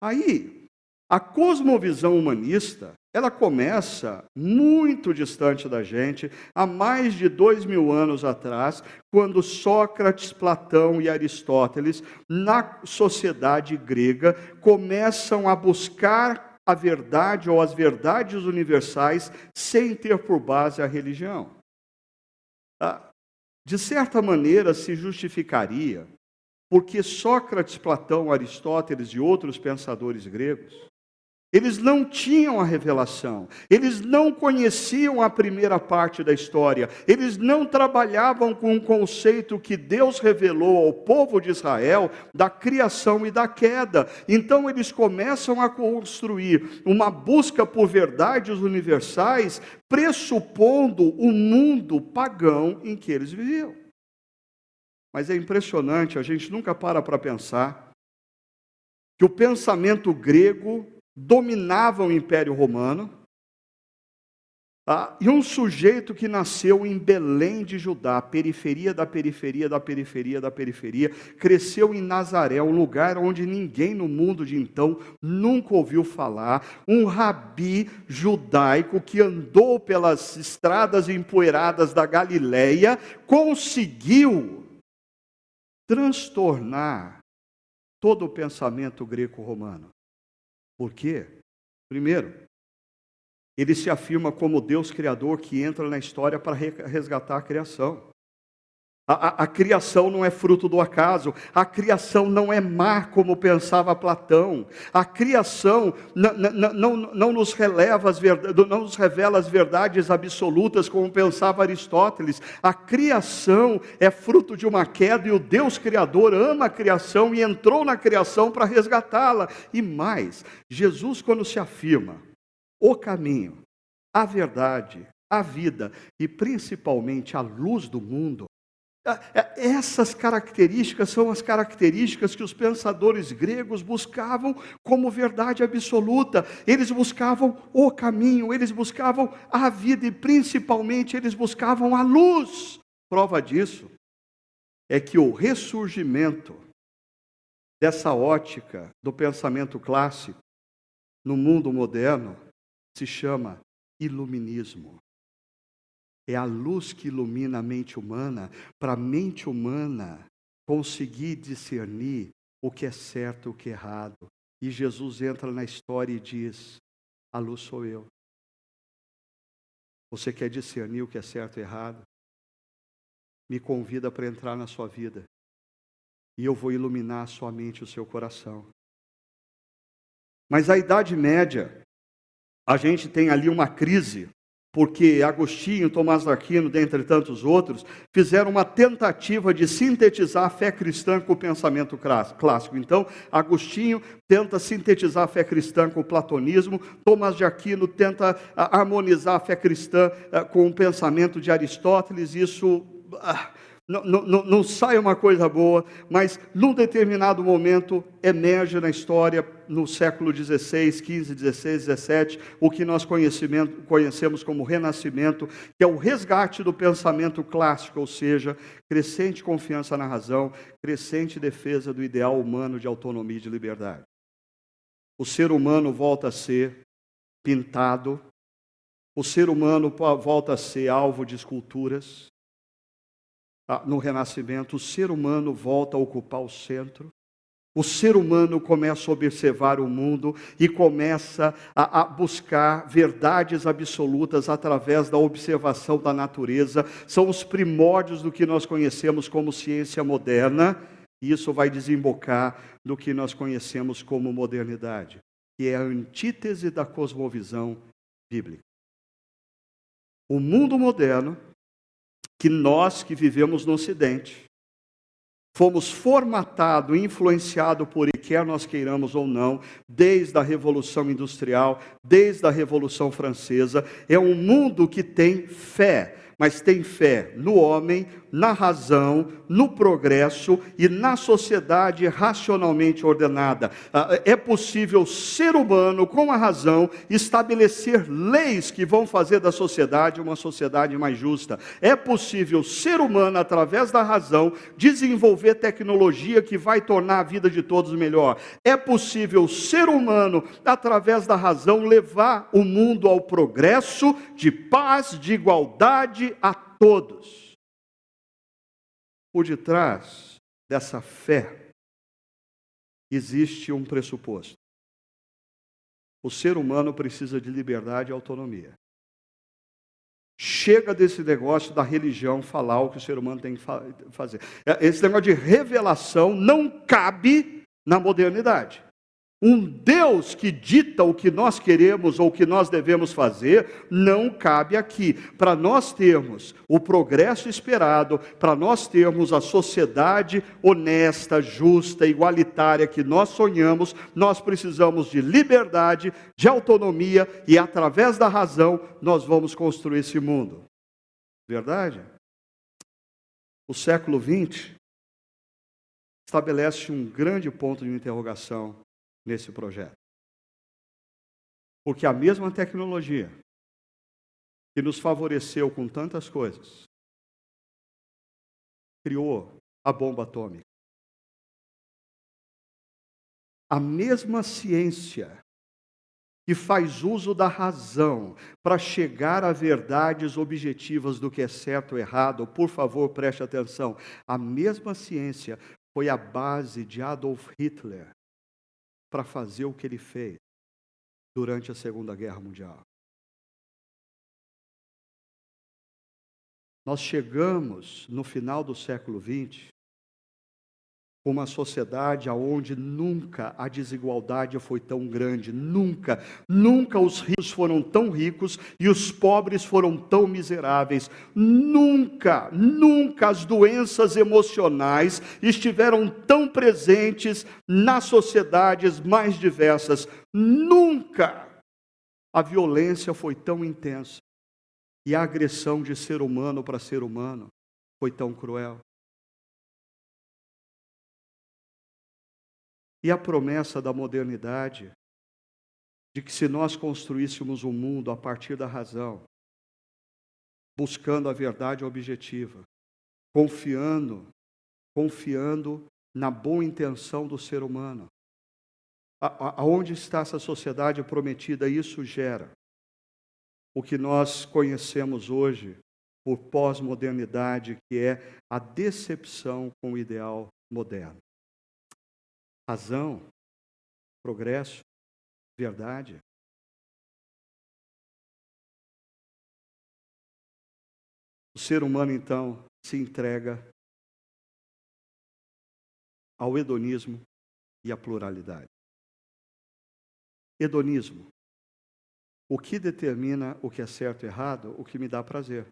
Aí, a cosmovisão humanista, ela começa muito distante da gente, há mais de dois mil anos atrás, quando Sócrates, Platão e Aristóteles, na sociedade grega, começam a buscar a verdade ou as verdades universais sem ter por base a religião. Ah, de certa maneira, se justificaria, porque Sócrates, Platão, Aristóteles e outros pensadores gregos, eles não tinham a revelação, eles não conheciam a primeira parte da história, eles não trabalhavam com o conceito que Deus revelou ao povo de Israel da criação e da queda. Então eles começam a construir uma busca por verdades universais pressupondo o mundo pagão em que eles viviam. Mas é impressionante, a gente nunca para para pensar que o pensamento grego dominava o Império Romano, ah, e um sujeito que nasceu em Belém de Judá, periferia da periferia da periferia da periferia, cresceu em Nazaré, um lugar onde ninguém no mundo de então nunca ouviu falar, um rabi judaico que andou pelas estradas empoeiradas da Galileia, conseguiu transtornar todo o pensamento greco-romano. Por quê? Primeiro, ele se afirma como Deus Criador que entra na história para resgatar a criação. A, a, a, criação não é fruto do acaso, a criação não é má como pensava Platão, a criação não, não, nos, releva as não nos revela as verdades absolutas como pensava Aristóteles, a criação é fruto de uma queda e o Deus Criador ama a criação e entrou na criação para resgatá-la. E mais, Jesus, quando se afirma o caminho, a verdade, a vida e principalmente a luz do mundo, essas características são as características que os pensadores gregos buscavam como verdade absoluta. Eles buscavam o caminho, eles buscavam a vida e principalmente eles buscavam a luz. Prova disso é que o ressurgimento dessa ótica do pensamento clássico no mundo moderno se chama iluminismo. É a luz que ilumina a mente humana, para a mente humana conseguir discernir o que é certo e o que é errado. E Jesus entra na história e diz: A luz sou eu. Você quer discernir o que é certo e errado? Me convida para entrar na sua vida. E eu vou iluminar a sua mente e o seu coração. Mas a Idade Média, a gente tem ali uma crise porque Agostinho, Tomás de Aquino, dentre tantos outros, fizeram uma tentativa de sintetizar a fé cristã com o pensamento clássico. Então, Agostinho tenta sintetizar a fé cristã com o platonismo, Tomás de Aquino tenta harmonizar a fé cristã eh, com o pensamento de Aristóteles, isso ah, não, não, não, sai uma coisa boa, mas num determinado momento emerge na história, no século XVI, XV, XVI, XVII, o que nós conhecemos como renascimento, que é o resgate do pensamento clássico, ou seja, crescente confiança na razão, crescente defesa do ideal humano de autonomia e de liberdade. O ser humano volta a ser pintado, o ser humano volta a ser alvo de esculturas, no Renascimento, o ser humano volta a ocupar o centro. O ser humano começa a observar o mundo e começa a, a, buscar verdades absolutas através da observação da natureza. São os primórdios do que nós conhecemos como ciência moderna, e isso vai desembocar no que nós conhecemos como modernidade, que é a antítese da cosmovisão bíblica. O mundo moderno que nós que vivemos no Ocidente fomos formatados, influenciados por quer nós queiramos ou não, desde a Revolução Industrial, desde a Revolução Francesa, é um mundo que tem fé mas tem fé no homem, na razão, no progresso e na sociedade racionalmente ordenada. Ah, é possível ser humano, com a razão, estabelecer leis que vão fazer da sociedade uma sociedade mais justa. É possível ser humano, através da razão, desenvolver tecnologia que vai tornar a vida de todos melhor. É possível ser humano, através da razão, levar o mundo ao progresso de paz, de igualdade a todos. Por detrás dessa fé existe um pressuposto. O ser humano precisa de liberdade e autonomia. Chega desse negócio da religião falar o que o ser humano tem que fazer. É, esse negócio de revelação não cabe na modernidade. Um Deus que dita o que nós queremos ou o que nós devemos fazer, não cabe aqui. Para nós termos o progresso esperado, para nós termos a sociedade honesta, justa, igualitária que nós sonhamos, nós precisamos de liberdade, de autonomia e através da razão nós vamos construir esse mundo. Verdade? O século XX estabelece um grande ponto de interrogação nesse projeto. Porque a mesma tecnologia que nos favoreceu com tantas coisas criou a bomba atômica. A mesma ciência que faz uso da razão para chegar a verdades objetivas do que é certo ou errado, por favor, preste atenção. A mesma ciência foi a base de Adolf Hitler para fazer o que ele fez durante a Segunda Guerra Mundial. Nós chegamos no final do século XX uma sociedade onde nunca a desigualdade foi tão grande, nunca, nunca os ricos foram tão ricos e os pobres foram tão miseráveis, nunca, nunca as doenças emocionais estiveram tão presentes nas sociedades mais diversas, nunca a violência foi tão intensa e a agressão de ser humano para ser humano foi tão cruel. E a promessa da modernidade, de que se nós construíssemos um mundo a partir da razão, buscando a verdade objetiva, confiando, confiando na boa intenção do ser humano. Aonde está essa sociedade prometida? Isso gera o que nós conhecemos hoje por pós-modernidade, que é a decepção com o ideal moderno razão, progresso, verdade. O ser humano, então, se entrega ao hedonismo e à pluralidade. Hedonismo. o que determina o que é certo e errado? O que me dá prazer.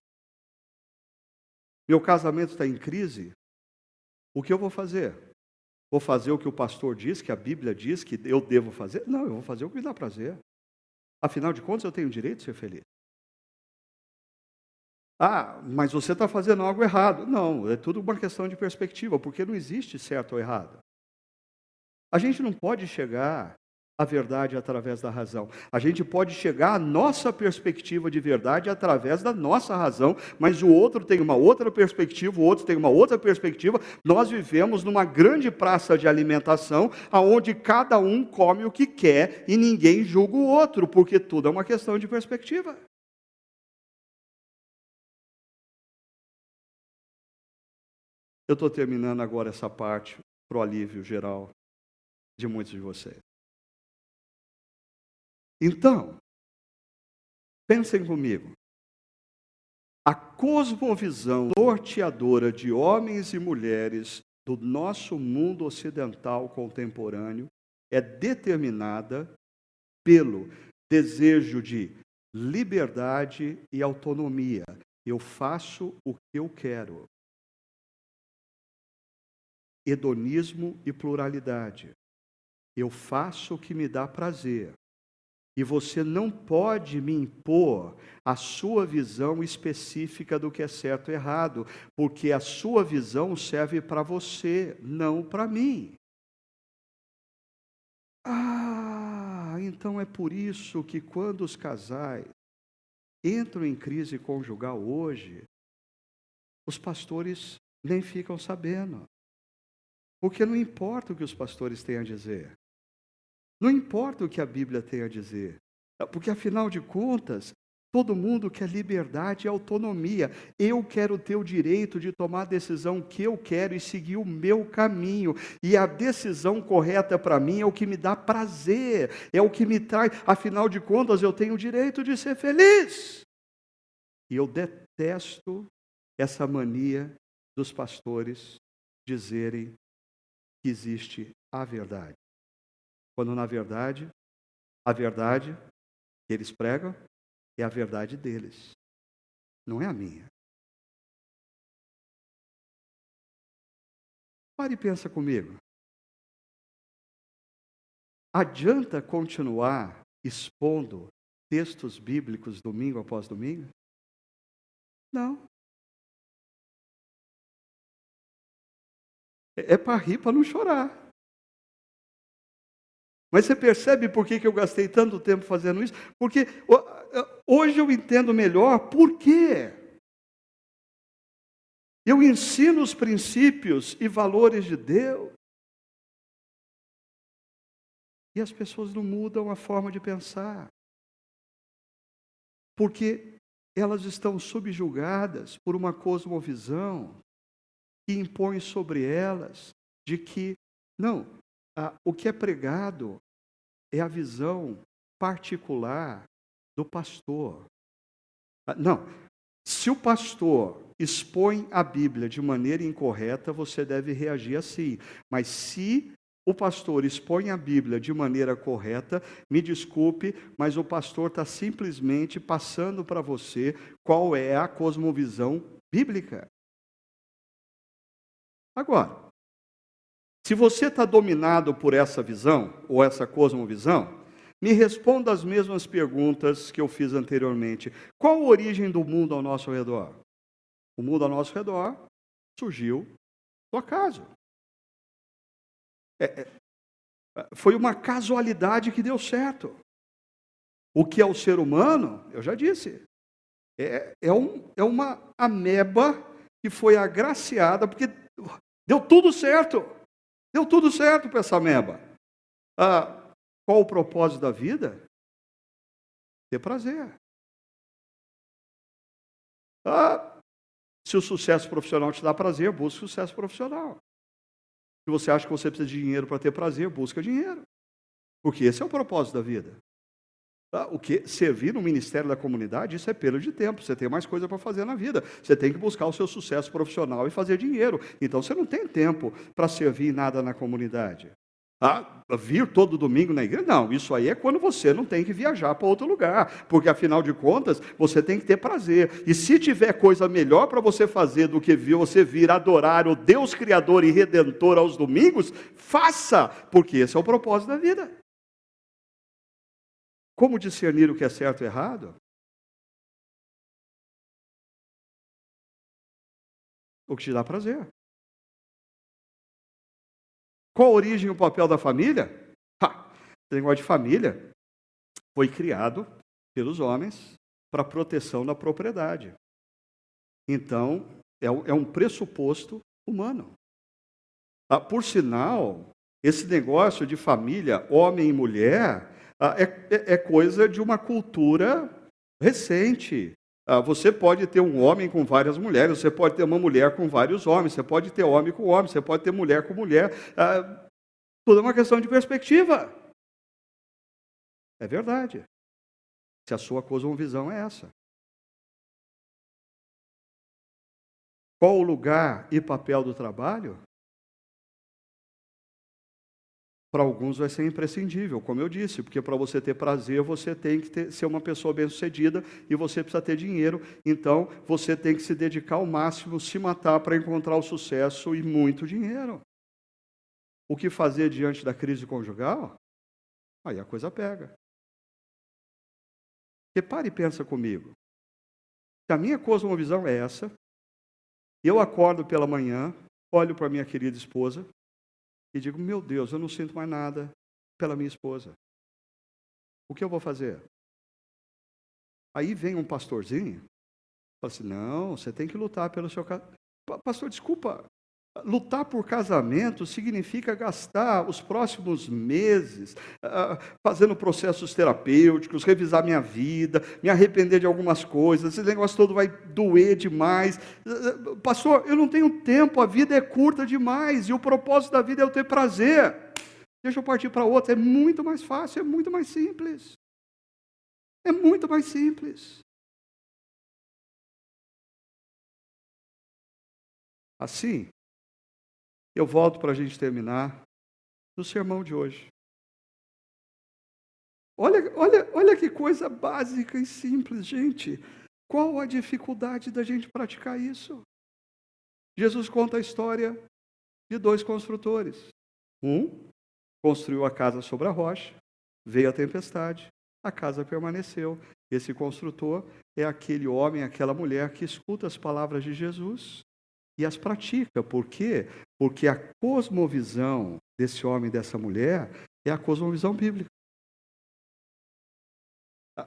Meu casamento está em crise? O que eu vou fazer? Vou fazer o que o pastor diz, que a Bíblia diz que eu devo fazer? Não, eu vou fazer o que me dá prazer. Afinal de contas, eu tenho o direito de ser feliz. Ah, mas você está fazendo algo errado. Não, é tudo uma questão de perspectiva, porque não existe certo ou errado. A gente não pode chegar à verdade através da razão. A gente pode chegar à nossa perspectiva de verdade através da nossa razão, mas o outro tem uma outra perspectiva, o outro tem uma outra perspectiva. Nós vivemos numa grande praça de alimentação, aonde cada um come o que quer e ninguém julga o outro, porque tudo é uma questão de perspectiva. Eu estou terminando agora essa parte para o alívio geral de muitos de vocês. Então, pensem comigo. A cosmovisão norteadora de homens e mulheres do nosso mundo ocidental contemporâneo é determinada pelo desejo de liberdade e autonomia. Eu faço o que eu quero hedonismo e pluralidade. Eu faço o que me dá prazer. E você não pode me impor a sua visão específica do que é certo e errado, porque a sua visão serve para você, não para mim. Ah, então é por isso que quando os casais entram em crise conjugal hoje, os pastores nem ficam sabendo. Porque não importa o que os pastores têm a dizer. Não importa o que a Bíblia tem a dizer. Porque, afinal de contas, todo mundo quer liberdade e autonomia. Eu quero ter o direito de tomar a decisão que eu quero e seguir o meu caminho. E a decisão correta para mim é o que me dá prazer, é o que me traz. Afinal de contas, eu tenho o direito de ser feliz. E eu detesto essa mania dos pastores dizerem que existe a verdade. Quando na verdade, a verdade que eles pregam é a verdade deles, não é a minha. Pare e pensa comigo. Adianta continuar expondo textos bíblicos domingo após domingo? Não. É, é para rir, para não chorar. Mas você percebe por que, que eu gastei tanto tempo fazendo isso? Porque hoje eu entendo melhor por quê. Eu ensino os princípios e valores de Deus. E as pessoas não mudam a forma de pensar. Porque elas estão subjugadas por uma cosmovisão que impõe sobre elas de que, não, o que é pregado é a visão particular do pastor. Ah, não, se o pastor expõe a Bíblia de maneira incorreta, você deve reagir assim. Mas se o pastor expõe a Bíblia de maneira correta, me desculpe, mas o pastor está simplesmente passando para você qual é a cosmovisão bíblica. Agora, se você está dominado por essa visão, ou essa cosmovisão, me responda as mesmas perguntas que eu fiz anteriormente. Qual a origem do mundo ao nosso redor? O mundo ao nosso redor surgiu do acaso. É, é, foi uma casualidade que deu certo. O que é o ser humano, eu já disse, é, é, um, é uma ameba que foi agraciada, porque Deu tudo certo. Deu tudo certo para essa meba. Ah, qual o propósito da vida? Ter prazer. Ah, se o sucesso profissional te dá prazer, busque sucesso profissional. Se você acha que você precisa de dinheiro para ter prazer, busca dinheiro. Porque esse é o propósito da vida. Ah, o que servir no ministério da comunidade, isso é perda de tempo. Você tem mais coisa para fazer na vida. Você tem que buscar o seu sucesso profissional e fazer dinheiro. Então você não tem tempo para servir nada na comunidade. Ah, vir todo domingo na igreja? Não, isso aí é quando você não tem que viajar para outro lugar, porque afinal de contas você tem que ter prazer. E se tiver coisa melhor para você fazer do que você vir adorar o Deus Criador e Redentor aos domingos, faça, porque esse é o propósito da vida. Como discernir o que é certo e errado? O que te dá prazer. Qual a origem e o papel da família? Ha, esse negócio de família foi criado pelos homens para proteção da propriedade. Então, é, é um pressuposto humano. Ah, por sinal, esse negócio de família, homem e mulher, é, é, é coisa de uma cultura recente. Ah, você pode ter um homem com várias mulheres, você pode ter uma mulher com vários homens, você pode ter homem com homem, você pode ter mulher com mulher. Ah, tudo é uma questão de perspectiva. É verdade. Se a sua cosmovisão é essa. Qual o lugar e papel do trabalho? Para alguns vai ser imprescindível, como eu disse, porque para você ter prazer, você tem que ter, ser uma pessoa bem-sucedida e você precisa ter dinheiro. Então, você tem que se dedicar ao máximo, se matar para encontrar o sucesso e muito dinheiro. O que fazer diante da crise conjugal? Aí a coisa pega. Repare e pensa comigo. Se a minha cosmovisão é essa, eu acordo pela manhã, olho para minha querida esposa, e digo: Meu Deus, eu não sinto mais nada pela minha esposa. O que eu vou fazer? Aí vem um pastorzinho, fala assim: Não, você tem que lutar pelo seu casamento. Pastor, desculpa, Lutar por casamento significa gastar os próximos meses uh, fazendo processos terapêuticos, revisar minha vida, me arrepender de algumas coisas. Esse negócio todo vai doer demais. Uh, pastor, eu não tenho tempo, a vida é curta demais e o propósito da vida é eu ter prazer. Deixa eu partir para outra. É muito mais fácil, é muito mais simples. É muito mais simples. Assim, eu volto para a gente terminar no sermão de hoje. Olha, olha, olha que coisa básica e simples, gente. Qual a dificuldade da gente praticar isso? Jesus conta a história de dois construtores. Um construiu a casa sobre a rocha, veio a tempestade, a casa permaneceu. Esse construtor é aquele homem, aquela mulher que escuta as palavras de Jesus e as pratica. Por quê? Porque a cosmovisão desse homem e dessa mulher é a cosmovisão bíblica.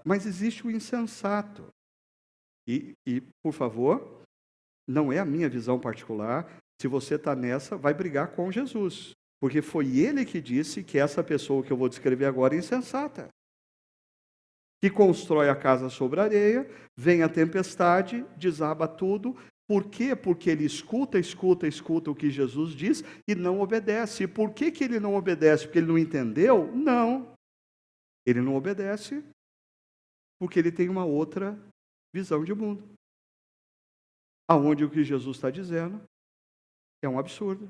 Mas existe o insensato. E, e, por favor, não é a minha visão particular. Se você está nessa, vai brigar com Jesus. Porque foi ele que disse que essa pessoa que eu vou descrever agora é insensata. Que constrói a casa sobre a areia, vem a tempestade, desaba tudo, por quê? Porque ele escuta, escuta, escuta o que Jesus diz e não obedece. E por que, que ele não obedece? Porque ele não entendeu? Não. Ele não obedece porque ele tem uma outra visão de mundo. Aonde o que Jesus está dizendo é um absurdo.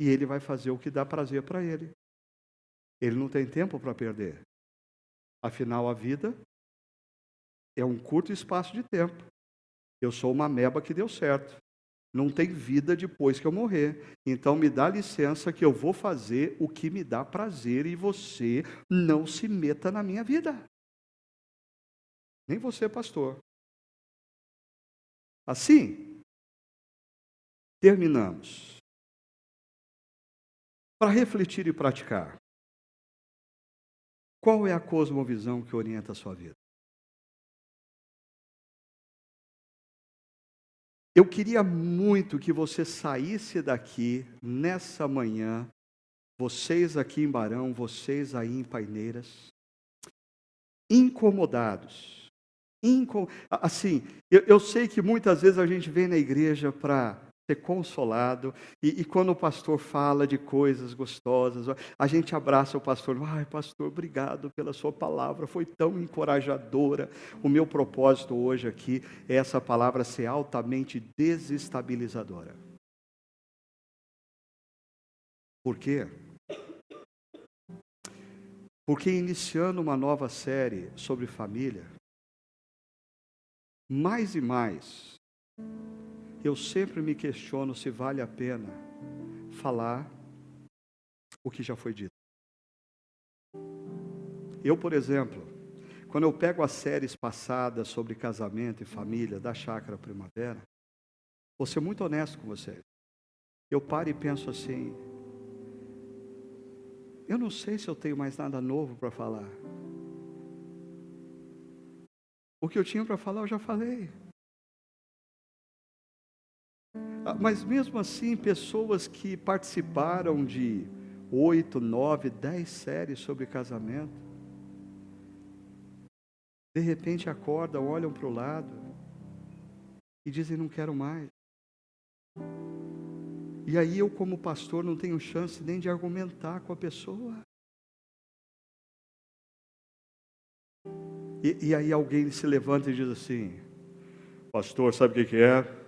E ele vai fazer o que dá prazer para ele. Ele não tem tempo para perder. Afinal, a vida é um curto espaço de tempo. Eu sou uma meba que deu certo. Não tem vida depois que eu morrer. Então me dá licença que eu vou fazer o que me dá prazer e você não se meta na minha vida. Nem você, pastor. Assim, terminamos. Para refletir e praticar, qual é a cosmovisão que orienta a sua vida? Eu queria muito que você saísse daqui nessa manhã, vocês aqui em Barão, vocês aí em Paineiras, incomodados. Incom... Assim, eu, eu sei que muitas vezes a gente vem na igreja para ser consolado. E, e, quando o pastor fala de coisas gostosas, a gente abraça o pastor. Ai, pastor, obrigado pela sua palavra, foi tão encorajadora. O meu propósito hoje aqui é essa palavra ser altamente desestabilizadora. Por quê? Porque iniciando uma nova série sobre família, mais e mais, eu sempre me questiono se vale a pena falar o que já foi dito. Eu, por exemplo, quando eu pego as séries passadas sobre casamento e família da Chácara Primavera, vou ser muito honesto com vocês. Eu paro e penso assim: eu não sei se eu tenho mais nada novo para falar. O que eu tinha para falar eu já falei. Ah, mas mesmo assim, pessoas que participaram de oito, nove, dez séries sobre casamento, de repente acordam, olham para o lado e dizem: Não quero mais. E aí eu, como pastor, não tenho chance nem de argumentar com a pessoa. E, e aí alguém se levanta e diz assim: Pastor, sabe o que, que é?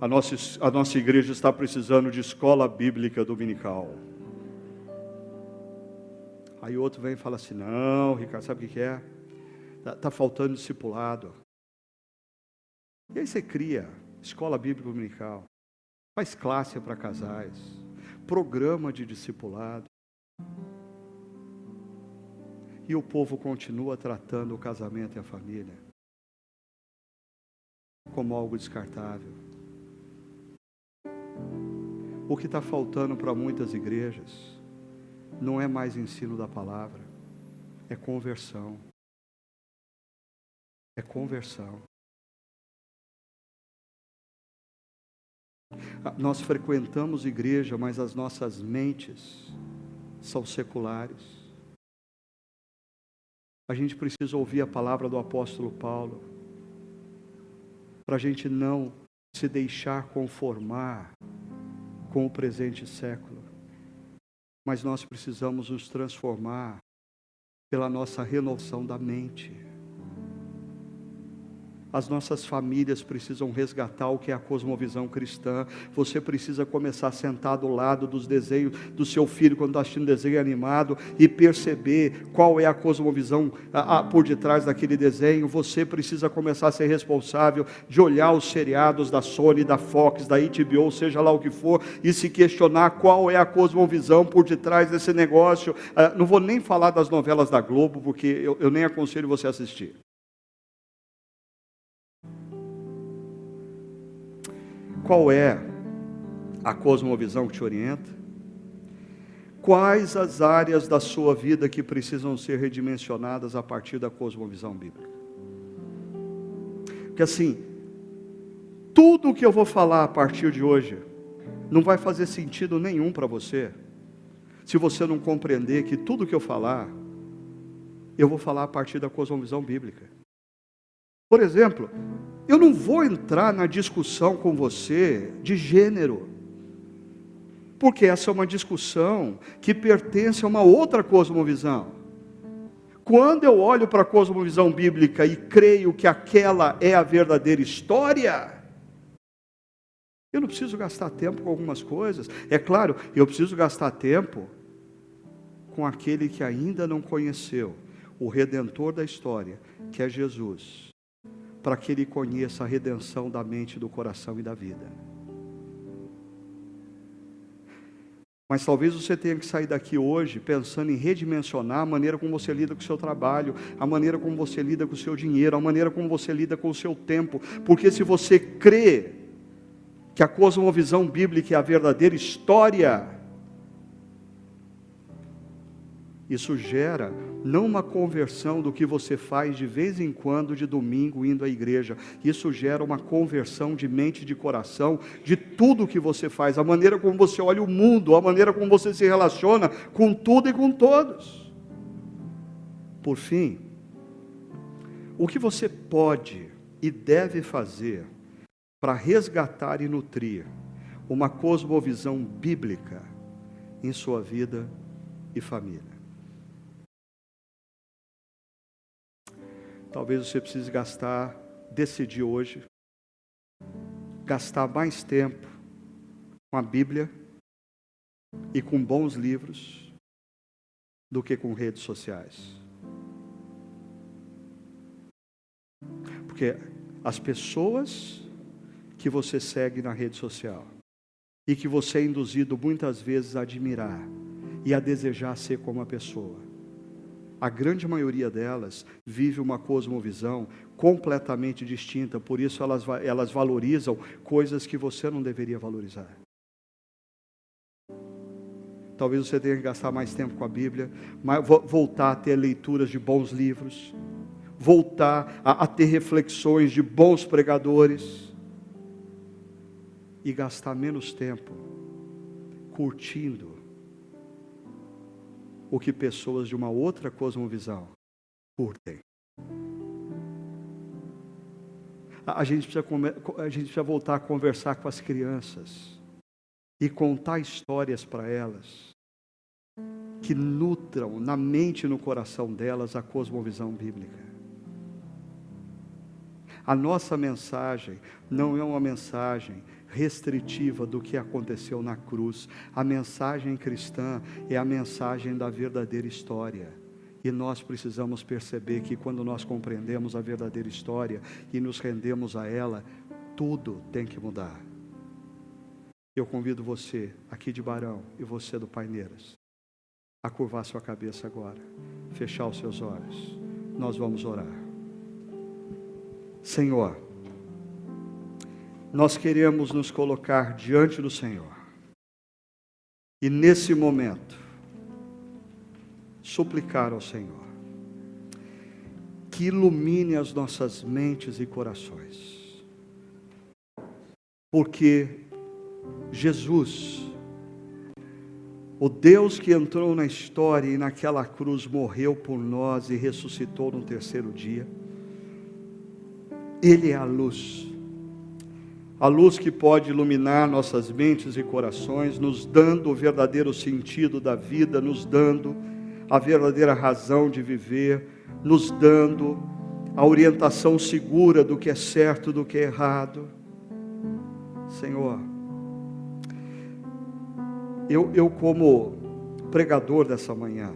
A nossa, a nossa igreja está precisando de escola bíblica dominical. Aí outro vem e fala assim: Não, Ricardo, sabe o que, é? Está tá faltando discipulado. E aí você cria escola bíblica dominical, faz classe para casais, programa de discipulado. E o povo continua tratando o casamento e a família como algo descartável. O que está faltando para muitas igrejas não é mais ensino da palavra, é conversão. É conversão. Ah, nós frequentamos igreja, mas as nossas mentes são seculares. A gente precisa ouvir a palavra do apóstolo Paulo, para a gente não se deixar conformar com o presente século, mas nós precisamos nos transformar pela nossa renovação da mente. As nossas famílias precisam resgatar o que é a cosmovisão cristã. Você precisa começar a sentar do lado dos desenhos do seu filho quando está assistindo desenho animado e perceber qual é a cosmovisão a, a, por detrás daquele desenho. Você precisa começar a ser responsável de olhar os seriados da Sony, da Fox, da HBO, seja lá o que for, e se questionar qual é a cosmovisão por detrás desse negócio. Ah, não vou nem falar das novelas da Globo, porque eu, eu nem aconselho você a assistir. Qual é a cosmovisão que te orienta? Quais as áreas da sua vida que precisam ser redimensionadas a partir da cosmovisão bíblica? Porque assim, tudo o que eu vou falar a partir de hoje não vai fazer sentido nenhum para você, se você não compreender que tudo que eu falar, eu vou falar a partir da cosmovisão bíblica. Por exemplo, eu não vou entrar na discussão com você de gênero, porque essa é uma discussão que pertence a uma outra cosmovisão. Quando eu olho para a cosmovisão bíblica e creio que aquela é a verdadeira história, eu não preciso gastar tempo com algumas coisas. É claro, eu preciso gastar tempo com aquele que ainda não conheceu o redentor da história, que é Jesus para que ele conheça a redenção da mente, do coração e da vida. Mas talvez você tenha que sair daqui hoje pensando em redimensionar a maneira como você lida com o seu trabalho, a maneira como você lida com o seu dinheiro, a maneira como você lida com o seu tempo. Porque se você crê que a cosmovisão bíblica é a verdadeira história, isso gera não uma conversão do que você faz de vez em quando, de domingo, indo à igreja. Isso gera uma conversão de mente e de coração, de tudo que você faz, a maneira como você olha o mundo, a maneira como você se relaciona com tudo e com todos. Por fim, o que você pode e deve fazer para resgatar e nutrir uma cosmovisão bíblica em sua vida e família? Talvez você precise gastar, decidir hoje, gastar mais tempo com a Bíblia e com bons livros do que com redes sociais. Porque as pessoas que você segue na rede social e que você é induzido muitas vezes a admirar e a desejar ser como a pessoa. A grande maioria delas vive uma cosmovisão completamente distinta, por isso elas, elas valorizam coisas que você não deveria valorizar. Talvez você tenha que gastar mais tempo com a Bíblia, voltar a ter leituras de bons livros, voltar a, a ter reflexões de bons pregadores e gastar menos tempo curtindo o que pessoas de uma outra cosmovisão curtem. A gente, precisa, a gente precisa voltar a conversar com as crianças e contar histórias para elas que nutram na mente e no coração delas a cosmovisão bíblica. A nossa mensagem não é uma mensagem restritiva do que aconteceu na cruz. A mensagem cristã é a mensagem da verdadeira história. E nós precisamos perceber que quando nós compreendemos a verdadeira história e nos rendemos a ela, tudo tem que mudar. Eu convido você aqui de Barão e você do Paineiras a curvar sua cabeça agora, fechar os seus olhos. Nós vamos orar. Senhor, nós queremos nos colocar diante do Senhor. E nesse momento, suplicar ao Senhor que ilumine as nossas mentes e corações. Porque Jesus, o Deus que entrou na história e naquela cruz morreu por nós e ressuscitou no terceiro dia, ele é a luz. A luz que pode iluminar nossas mentes e corações, nos dando o verdadeiro sentido da vida, nos dando a verdadeira razão de viver, nos dando a orientação segura do que é certo, do que é errado. Senhor, eu, eu como pregador dessa manhã,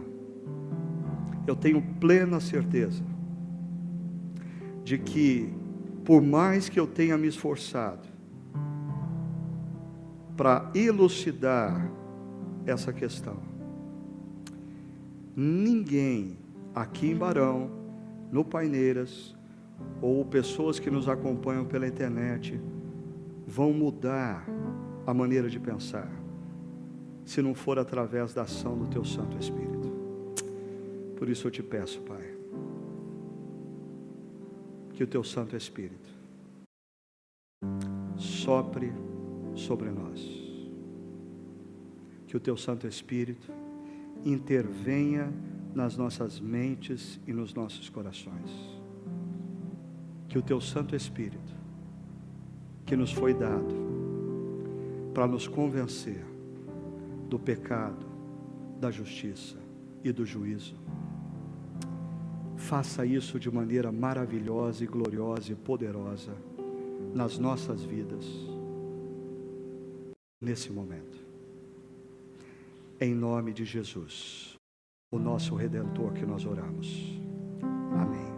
eu tenho plena certeza de que por mais que eu tenha me esforçado para elucidar essa questão, ninguém aqui em Barão, no Paineiras, ou pessoas que nos acompanham pela internet, vão mudar a maneira de pensar, se não for através da ação do Teu Santo Espírito. Por isso eu te peço, Pai que o teu Santo Espírito sopre sobre nós. Que o teu Santo Espírito intervenha nas nossas mentes e nos nossos corações. Que o teu Santo Espírito, que nos foi dado para nos convencer do pecado, da justiça e do juízo, Faça isso de maneira maravilhosa e gloriosa e poderosa nas nossas vidas, nesse momento. Em nome de Jesus, o nosso redentor que nós oramos. Amém.